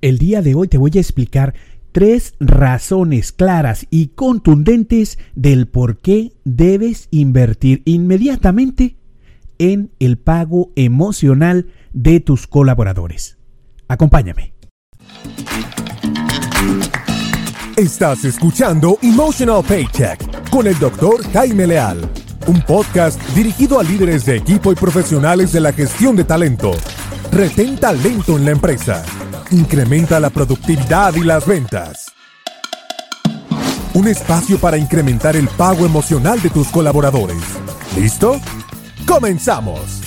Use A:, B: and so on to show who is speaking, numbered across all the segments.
A: El día de hoy te voy a explicar tres razones claras y contundentes del por qué debes invertir inmediatamente en el pago emocional de tus colaboradores. Acompáñame.
B: Estás escuchando Emotional Paycheck con el doctor Jaime Leal, un podcast dirigido a líderes de equipo y profesionales de la gestión de talento. Retén talento en la empresa. Incrementa la productividad y las ventas. Un espacio para incrementar el pago emocional de tus colaboradores. ¿Listo? ¡Comenzamos!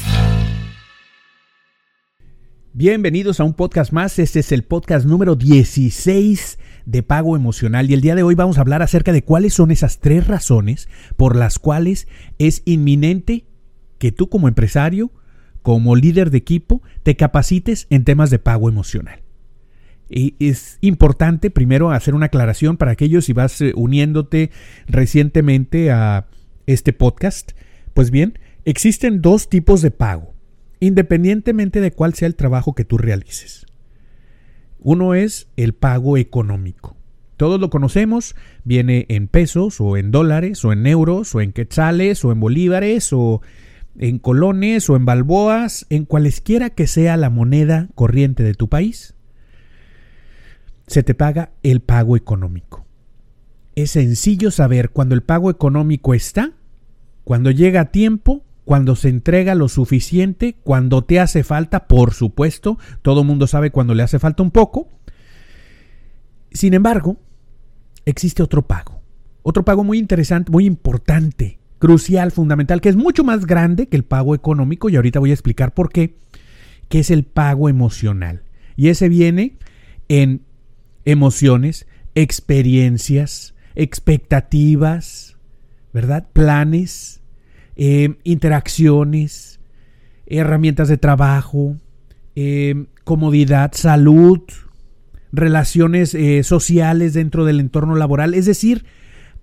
A: Bienvenidos a un podcast más. Este es el podcast número 16 de pago emocional y el día de hoy vamos a hablar acerca de cuáles son esas tres razones por las cuales es inminente que tú como empresario, como líder de equipo, te capacites en temas de pago emocional. Es importante primero hacer una aclaración para aquellos si vas eh, uniéndote recientemente a este podcast. Pues bien, existen dos tipos de pago, independientemente de cuál sea el trabajo que tú realices. Uno es el pago económico. Todos lo conocemos, viene en pesos o en dólares o en euros o en quetzales o en bolívares o en colones o en balboas, en cualesquiera que sea la moneda corriente de tu país, se te paga el pago económico. Es sencillo saber cuando el pago económico está, cuando llega a tiempo cuando se entrega lo suficiente, cuando te hace falta, por supuesto, todo mundo sabe cuando le hace falta un poco. Sin embargo, existe otro pago, otro pago muy interesante, muy importante, crucial, fundamental, que es mucho más grande que el pago económico y ahorita voy a explicar por qué, que es el pago emocional. Y ese viene en emociones, experiencias, expectativas, ¿verdad? Planes, eh, interacciones, herramientas de trabajo, eh, comodidad, salud, relaciones eh, sociales dentro del entorno laboral. Es decir,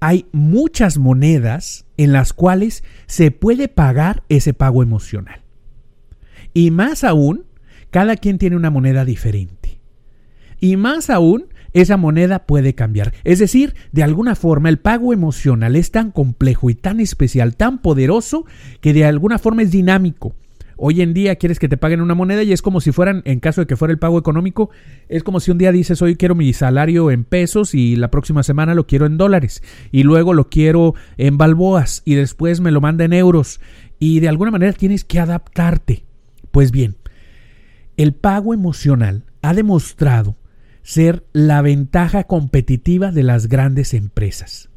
A: hay muchas monedas en las cuales se puede pagar ese pago emocional. Y más aún, cada quien tiene una moneda diferente. Y más aún, esa moneda puede cambiar. Es decir, de alguna forma el pago emocional es tan complejo y tan especial, tan poderoso, que de alguna forma es dinámico. Hoy en día quieres que te paguen una moneda y es como si fueran, en caso de que fuera el pago económico, es como si un día dices, hoy quiero mi salario en pesos y la próxima semana lo quiero en dólares y luego lo quiero en balboas y después me lo manda en euros y de alguna manera tienes que adaptarte. Pues bien, el pago emocional ha demostrado ser la ventaja competitiva de las grandes empresas.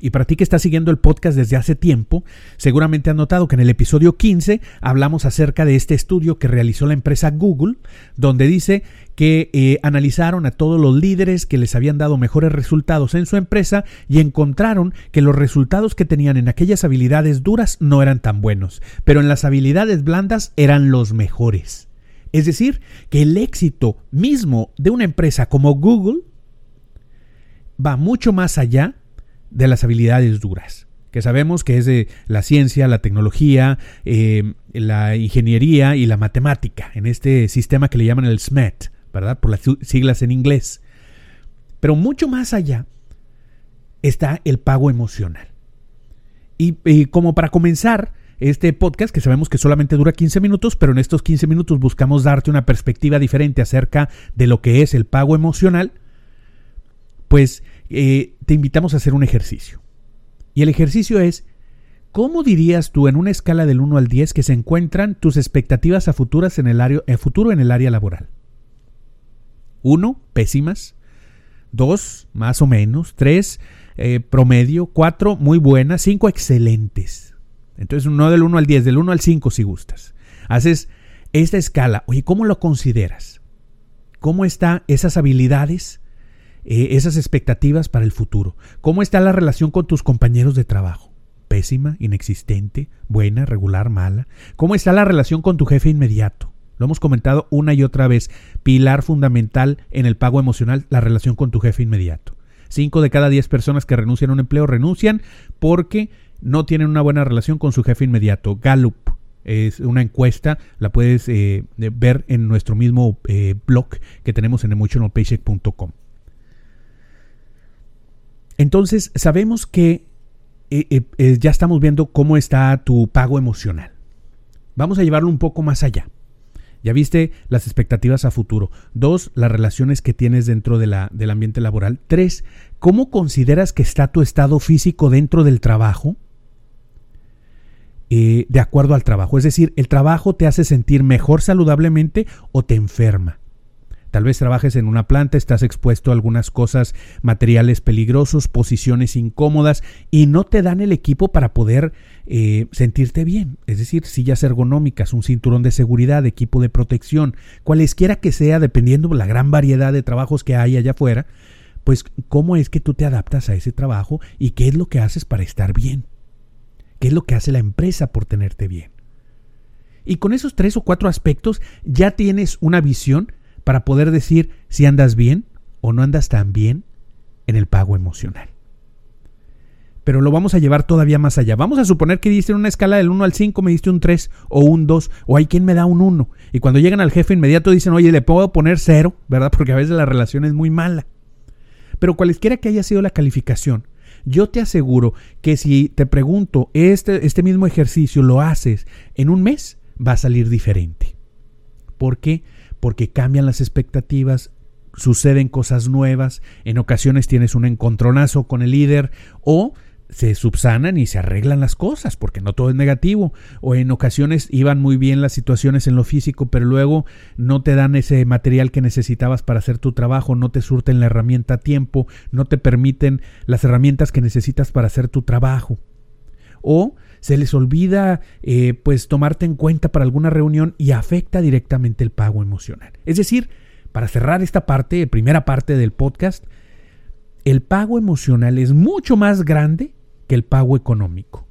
A: Y para ti que estás siguiendo el podcast desde hace tiempo, seguramente has notado que en el episodio 15 hablamos acerca de este estudio que realizó la empresa Google, donde dice que eh, analizaron a todos los líderes que les habían dado mejores resultados en su empresa y encontraron que los resultados que tenían en aquellas habilidades duras no eran tan buenos, pero en las habilidades blandas eran los mejores. Es decir, que el éxito mismo de una empresa como Google va mucho más allá de las habilidades duras, que sabemos que es de la ciencia, la tecnología, eh, la ingeniería y la matemática, en este sistema que le llaman el SMET, ¿verdad? Por las siglas en inglés. Pero mucho más allá está el pago emocional. Y, y como para comenzar, este podcast que sabemos que solamente dura 15 minutos, pero en estos 15 minutos buscamos darte una perspectiva diferente acerca de lo que es el pago emocional, pues eh, te invitamos a hacer un ejercicio. Y el ejercicio es, ¿cómo dirías tú en una escala del 1 al 10 que se encuentran tus expectativas a, futuras en el área, futuro en el área laboral? 1, pésimas. 2, más o menos. 3, eh, promedio. 4, muy buenas. 5, excelentes. Entonces, no del 1 al 10, del 1 al 5 si gustas. Haces esta escala. Oye, ¿cómo lo consideras? ¿Cómo están esas habilidades, eh, esas expectativas para el futuro? ¿Cómo está la relación con tus compañeros de trabajo? ¿Pésima, inexistente, buena, regular, mala? ¿Cómo está la relación con tu jefe inmediato? Lo hemos comentado una y otra vez. Pilar fundamental en el pago emocional, la relación con tu jefe inmediato. Cinco de cada diez personas que renuncian a un empleo renuncian porque no tienen una buena relación con su jefe inmediato. Gallup, Es una encuesta, la puedes eh, ver en nuestro mismo eh, blog que tenemos en emotionalpaycheck.com. Entonces, sabemos que eh, ya estamos viendo cómo está tu pago emocional. Vamos a llevarlo un poco más allá. Ya viste las expectativas a futuro. Dos, las relaciones que tienes dentro de la, del ambiente laboral. Tres, ¿cómo consideras que está tu estado físico dentro del trabajo? Eh, de acuerdo al trabajo. Es decir, ¿el trabajo te hace sentir mejor saludablemente o te enferma? Tal vez trabajes en una planta, estás expuesto a algunas cosas, materiales peligrosos, posiciones incómodas y no te dan el equipo para poder eh, sentirte bien. Es decir, sillas ergonómicas, un cinturón de seguridad, equipo de protección, cualesquiera que sea, dependiendo de la gran variedad de trabajos que hay allá afuera, pues cómo es que tú te adaptas a ese trabajo y qué es lo que haces para estar bien. ¿Qué es lo que hace la empresa por tenerte bien? Y con esos tres o cuatro aspectos ya tienes una visión para poder decir si andas bien o no andas tan bien en el pago emocional. Pero lo vamos a llevar todavía más allá. Vamos a suponer que diste en una escala del 1 al 5, me diste un 3 o un 2, o hay quien me da un 1. Y cuando llegan al jefe inmediato dicen, oye, le puedo poner 0, ¿verdad? Porque a veces la relación es muy mala. Pero cualesquiera que haya sido la calificación, yo te aseguro que si te pregunto, este, este mismo ejercicio lo haces en un mes, va a salir diferente. ¿Por qué? Porque cambian las expectativas, suceden cosas nuevas, en ocasiones tienes un encontronazo con el líder o se subsanan y se arreglan las cosas, porque no todo es negativo. O en ocasiones iban muy bien las situaciones en lo físico, pero luego no te dan ese material que necesitabas para hacer tu trabajo, no te surten la herramienta a tiempo, no te permiten las herramientas que necesitas para hacer tu trabajo. O se les olvida eh, pues tomarte en cuenta para alguna reunión y afecta directamente el pago emocional. Es decir, para cerrar esta parte, primera parte del podcast, el pago emocional es mucho más grande que el pago económico.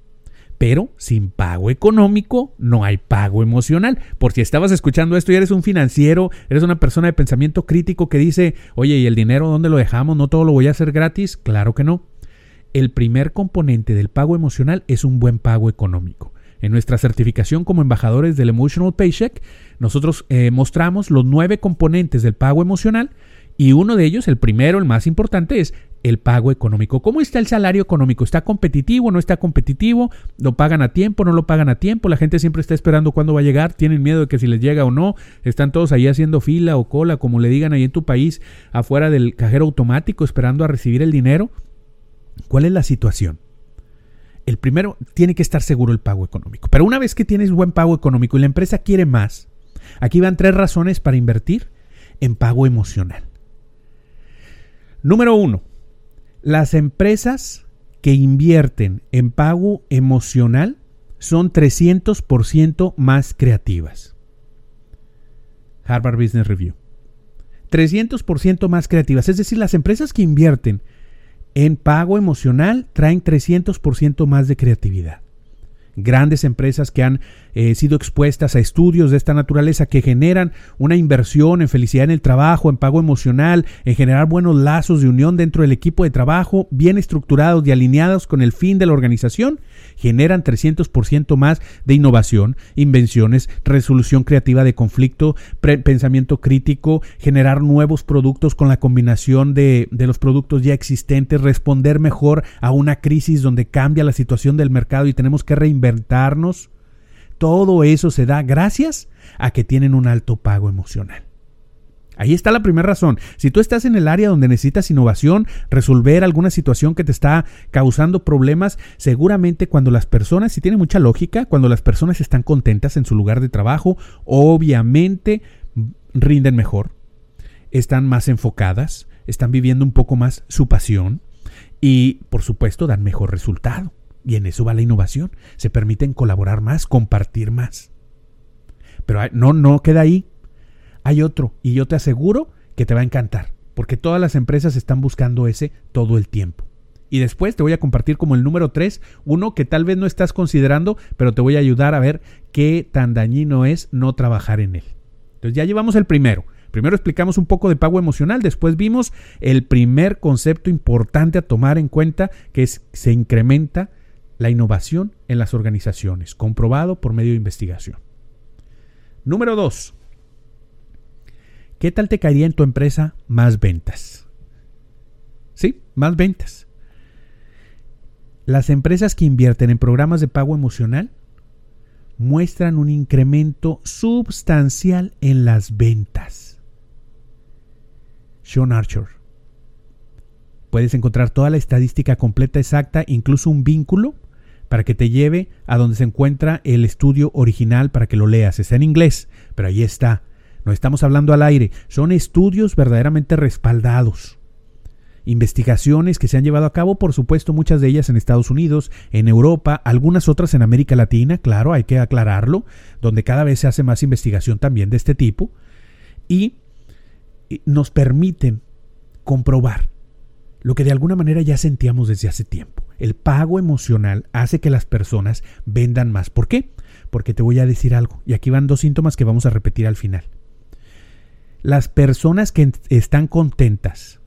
A: Pero sin pago económico no hay pago emocional. Por si estabas escuchando esto y eres un financiero, eres una persona de pensamiento crítico que dice, oye, ¿y el dinero dónde lo dejamos? ¿No todo lo voy a hacer gratis? Claro que no. El primer componente del pago emocional es un buen pago económico. En nuestra certificación como embajadores del Emotional Paycheck, nosotros eh, mostramos los nueve componentes del pago emocional y uno de ellos, el primero, el más importante, es el pago económico. ¿Cómo está el salario económico? ¿Está competitivo? ¿No está competitivo? ¿Lo pagan a tiempo? ¿No lo pagan a tiempo? La gente siempre está esperando cuándo va a llegar. Tienen miedo de que si les llega o no. Están todos ahí haciendo fila o cola, como le digan ahí en tu país, afuera del cajero automático, esperando a recibir el dinero. ¿Cuál es la situación? El primero tiene que estar seguro el pago económico. Pero una vez que tienes buen pago económico y la empresa quiere más, aquí van tres razones para invertir en pago emocional. Número uno, las empresas que invierten en pago emocional son 300% más creativas. Harvard Business Review. 300% más creativas. Es decir, las empresas que invierten en pago emocional traen 300% más de creatividad grandes empresas que han eh, sido expuestas a estudios de esta naturaleza que generan una inversión en felicidad en el trabajo, en pago emocional, en generar buenos lazos de unión dentro del equipo de trabajo, bien estructurados y alineados con el fin de la organización, generan 300% más de innovación, invenciones, resolución creativa de conflicto, pensamiento crítico, generar nuevos productos con la combinación de, de los productos ya existentes, responder mejor a una crisis donde cambia la situación del mercado y tenemos que reinventarnos. Todo eso se da gracias a que tienen un alto pago emocional. Ahí está la primera razón. Si tú estás en el área donde necesitas innovación, resolver alguna situación que te está causando problemas, seguramente cuando las personas, si tiene mucha lógica, cuando las personas están contentas en su lugar de trabajo, obviamente rinden mejor, están más enfocadas, están viviendo un poco más su pasión y por supuesto dan mejor resultado. Y en eso va la innovación. Se permiten colaborar más, compartir más. Pero no, no queda ahí. Hay otro y yo te aseguro que te va a encantar, porque todas las empresas están buscando ese todo el tiempo. Y después te voy a compartir como el número 3, uno que tal vez no estás considerando, pero te voy a ayudar a ver qué tan dañino es no trabajar en él. Entonces ya llevamos el primero. Primero explicamos un poco de pago emocional, después vimos el primer concepto importante a tomar en cuenta, que es se incrementa la innovación en las organizaciones, comprobado por medio de investigación. Número 2. ¿Qué tal te caería en tu empresa más ventas? Sí, más ventas. Las empresas que invierten en programas de pago emocional muestran un incremento sustancial en las ventas. Sean Archer. Puedes encontrar toda la estadística completa exacta, incluso un vínculo para que te lleve a donde se encuentra el estudio original para que lo leas. Está en inglés, pero ahí está. No estamos hablando al aire, son estudios verdaderamente respaldados. Investigaciones que se han llevado a cabo, por supuesto, muchas de ellas en Estados Unidos, en Europa, algunas otras en América Latina, claro, hay que aclararlo, donde cada vez se hace más investigación también de este tipo, y nos permiten comprobar lo que de alguna manera ya sentíamos desde hace tiempo. El pago emocional hace que las personas vendan más. ¿Por qué? Porque te voy a decir algo, y aquí van dos síntomas que vamos a repetir al final. Las personas que están contentas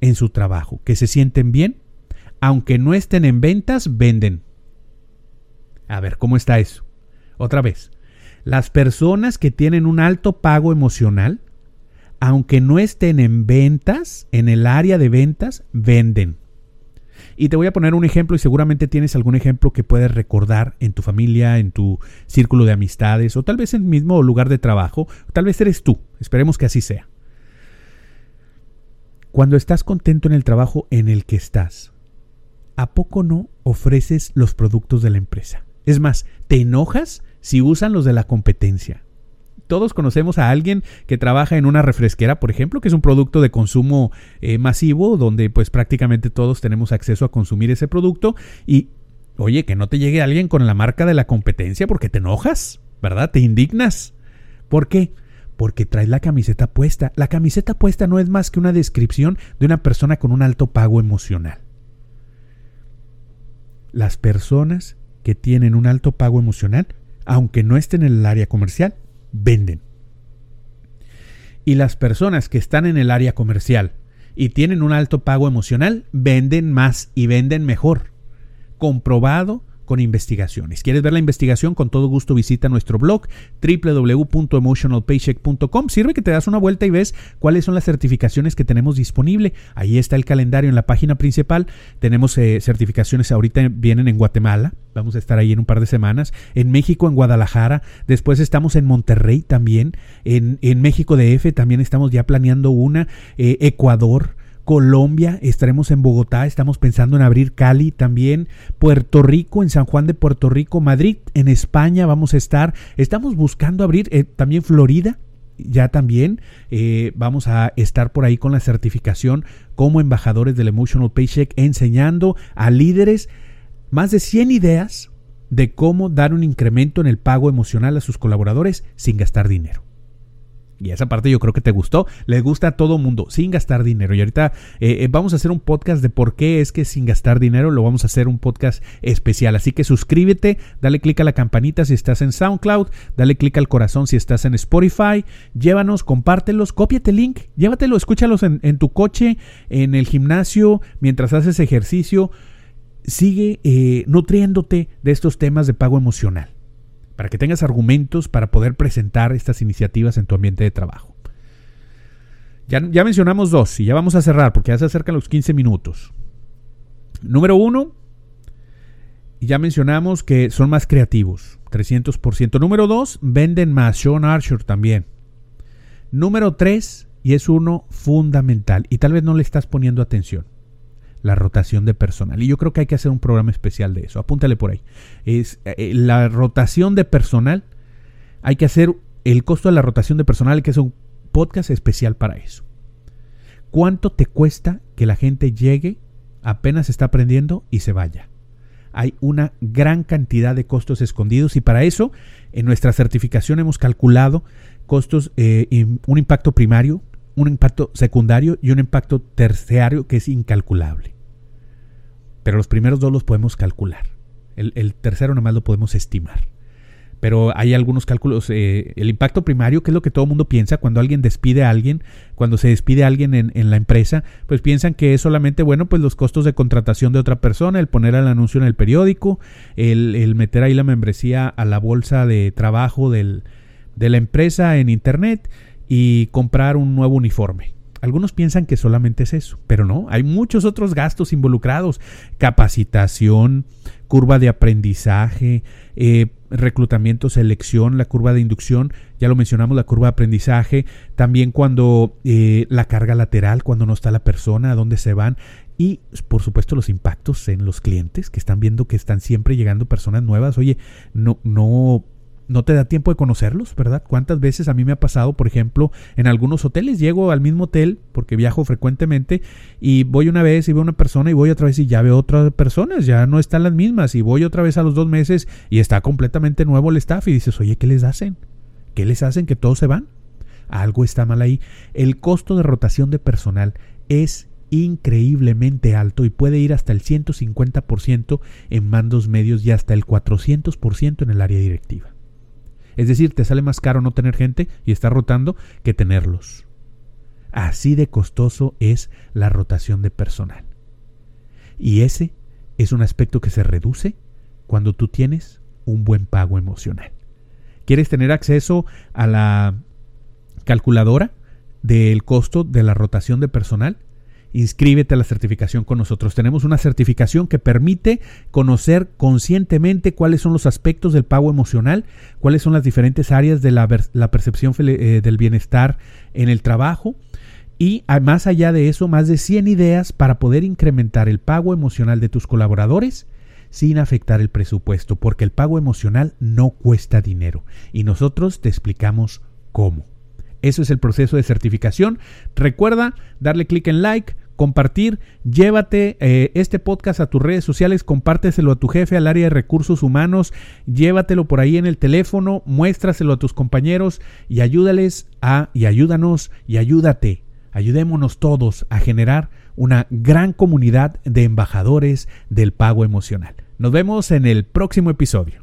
A: en su trabajo, que se sienten bien, aunque no estén en ventas, venden. A ver, ¿cómo está eso? Otra vez. Las personas que tienen un alto pago emocional, aunque no estén en ventas, en el área de ventas, venden. Y te voy a poner un ejemplo y seguramente tienes algún ejemplo que puedes recordar en tu familia, en tu círculo de amistades o tal vez en el mismo lugar de trabajo. Tal vez eres tú. Esperemos que así sea. Cuando estás contento en el trabajo en el que estás, ¿a poco no ofreces los productos de la empresa? Es más, te enojas si usan los de la competencia todos conocemos a alguien que trabaja en una refresquera, por ejemplo, que es un producto de consumo eh, masivo, donde pues prácticamente todos tenemos acceso a consumir ese producto y, oye, que no te llegue alguien con la marca de la competencia porque te enojas, ¿verdad? Te indignas. ¿Por qué? Porque traes la camiseta puesta. La camiseta puesta no es más que una descripción de una persona con un alto pago emocional. Las personas que tienen un alto pago emocional, aunque no estén en el área comercial, venden. Y las personas que están en el área comercial y tienen un alto pago emocional, venden más y venden mejor. Comprobado con investigaciones. ¿Quieres ver la investigación? Con todo gusto visita nuestro blog www.emotionalpaycheck.com. Sirve que te das una vuelta y ves cuáles son las certificaciones que tenemos disponible. Ahí está el calendario en la página principal. Tenemos eh, certificaciones ahorita vienen en Guatemala. Vamos a estar ahí en un par de semanas. En México, en Guadalajara. Después estamos en Monterrey también. En, en México DF también estamos ya planeando una. Eh, Ecuador. Colombia, estaremos en Bogotá, estamos pensando en abrir Cali también, Puerto Rico, en San Juan de Puerto Rico, Madrid, en España vamos a estar, estamos buscando abrir eh, también Florida, ya también eh, vamos a estar por ahí con la certificación como embajadores del Emotional Paycheck enseñando a líderes más de 100 ideas de cómo dar un incremento en el pago emocional a sus colaboradores sin gastar dinero. Y esa parte yo creo que te gustó. Le gusta a todo mundo, sin gastar dinero. Y ahorita eh, eh, vamos a hacer un podcast de por qué es que sin gastar dinero lo vamos a hacer un podcast especial. Así que suscríbete, dale click a la campanita si estás en SoundCloud, dale click al corazón si estás en Spotify. Llévanos, compártelos, cópiate el link, llévatelo, escúchalos en, tu coche, en el gimnasio, mientras haces ejercicio. Sigue eh, nutriéndote de estos temas de pago emocional para que tengas argumentos para poder presentar estas iniciativas en tu ambiente de trabajo. Ya, ya mencionamos dos y ya vamos a cerrar porque ya se acercan los 15 minutos. Número uno, ya mencionamos que son más creativos, 300%. Número dos, venden más, Sean Archer también. Número tres, y es uno fundamental, y tal vez no le estás poniendo atención la rotación de personal. Y yo creo que hay que hacer un programa especial de eso. Apúntale por ahí. Es eh, la rotación de personal. Hay que hacer el costo de la rotación de personal, hay que hacer un podcast especial para eso. ¿Cuánto te cuesta que la gente llegue, apenas está aprendiendo y se vaya? Hay una gran cantidad de costos escondidos y para eso en nuestra certificación hemos calculado costos, eh, un impacto primario, un impacto secundario y un impacto terciario que es incalculable. Pero los primeros dos los podemos calcular. El, tercero nada más lo podemos estimar. pero hay algunos cálculos. Eh, el impacto primario, que es lo que todo el mundo piensa cuando alguien despide a alguien, cuando se despide a alguien en, la empresa, pues piensan que es solamente, bueno, pues los costos de contratación de otra persona, el poner el anuncio en el periódico, el, meter ahí la membresía a la bolsa de trabajo de la empresa en internet y comprar un nuevo uniforme. Algunos piensan que solamente es eso, pero no, hay muchos otros gastos involucrados. Capacitación, curva de aprendizaje, eh, reclutamiento, selección, la curva de inducción, ya lo mencionamos, la curva de aprendizaje, también cuando eh, la carga lateral, cuando no está la persona, a dónde se van, y por supuesto los impactos en los clientes que están viendo que están siempre llegando personas nuevas. Oye, no, no no te da tiempo de conocerlos, ¿verdad? ¿Cuántas veces a mí me ha pasado, por ejemplo, en algunos hoteles? Llego al mismo hotel porque viajo frecuentemente y voy una vez y veo una persona y voy otra vez y ya veo otras personas, ya no están las mismas y voy otra vez a los dos meses y está completamente nuevo el staff y dices, oye, ¿qué les hacen? ¿Qué les hacen que todos se van? Algo está mal ahí. El costo de rotación de personal es increíblemente alto y puede ir hasta el 150% en mandos medios y hasta el 400% en el área directiva. Es decir, te sale más caro no tener gente y estar rotando que tenerlos. Así de costoso es la rotación de personal. Y ese es un aspecto que se reduce cuando tú tienes un buen pago emocional. ¿Quieres tener acceso a la calculadora del costo de la rotación de personal? Inscríbete a la certificación con nosotros. Tenemos una certificación que permite conocer conscientemente cuáles son los aspectos del pago emocional, cuáles son las diferentes áreas de la, percepción eh, del bienestar en el trabajo. Y más allá de eso, más de 100 ideas para poder incrementar el pago emocional de tus colaboradores sin afectar el presupuesto, porque el pago emocional no cuesta dinero y nosotros te explicamos cómo. Eso es el proceso de certificación. Recuerda darle clic en like, compartir, llévate eh, este podcast a tus redes sociales, compárteselo a tu jefe, al área de recursos humanos, llévatelo por ahí en el teléfono, muéstraselo a tus compañeros y ayúdales a, y ayúdanos y ayúdate, ayudémonos todos a generar una gran comunidad de embajadores del pago emocional. Nos vemos en el próximo episodio.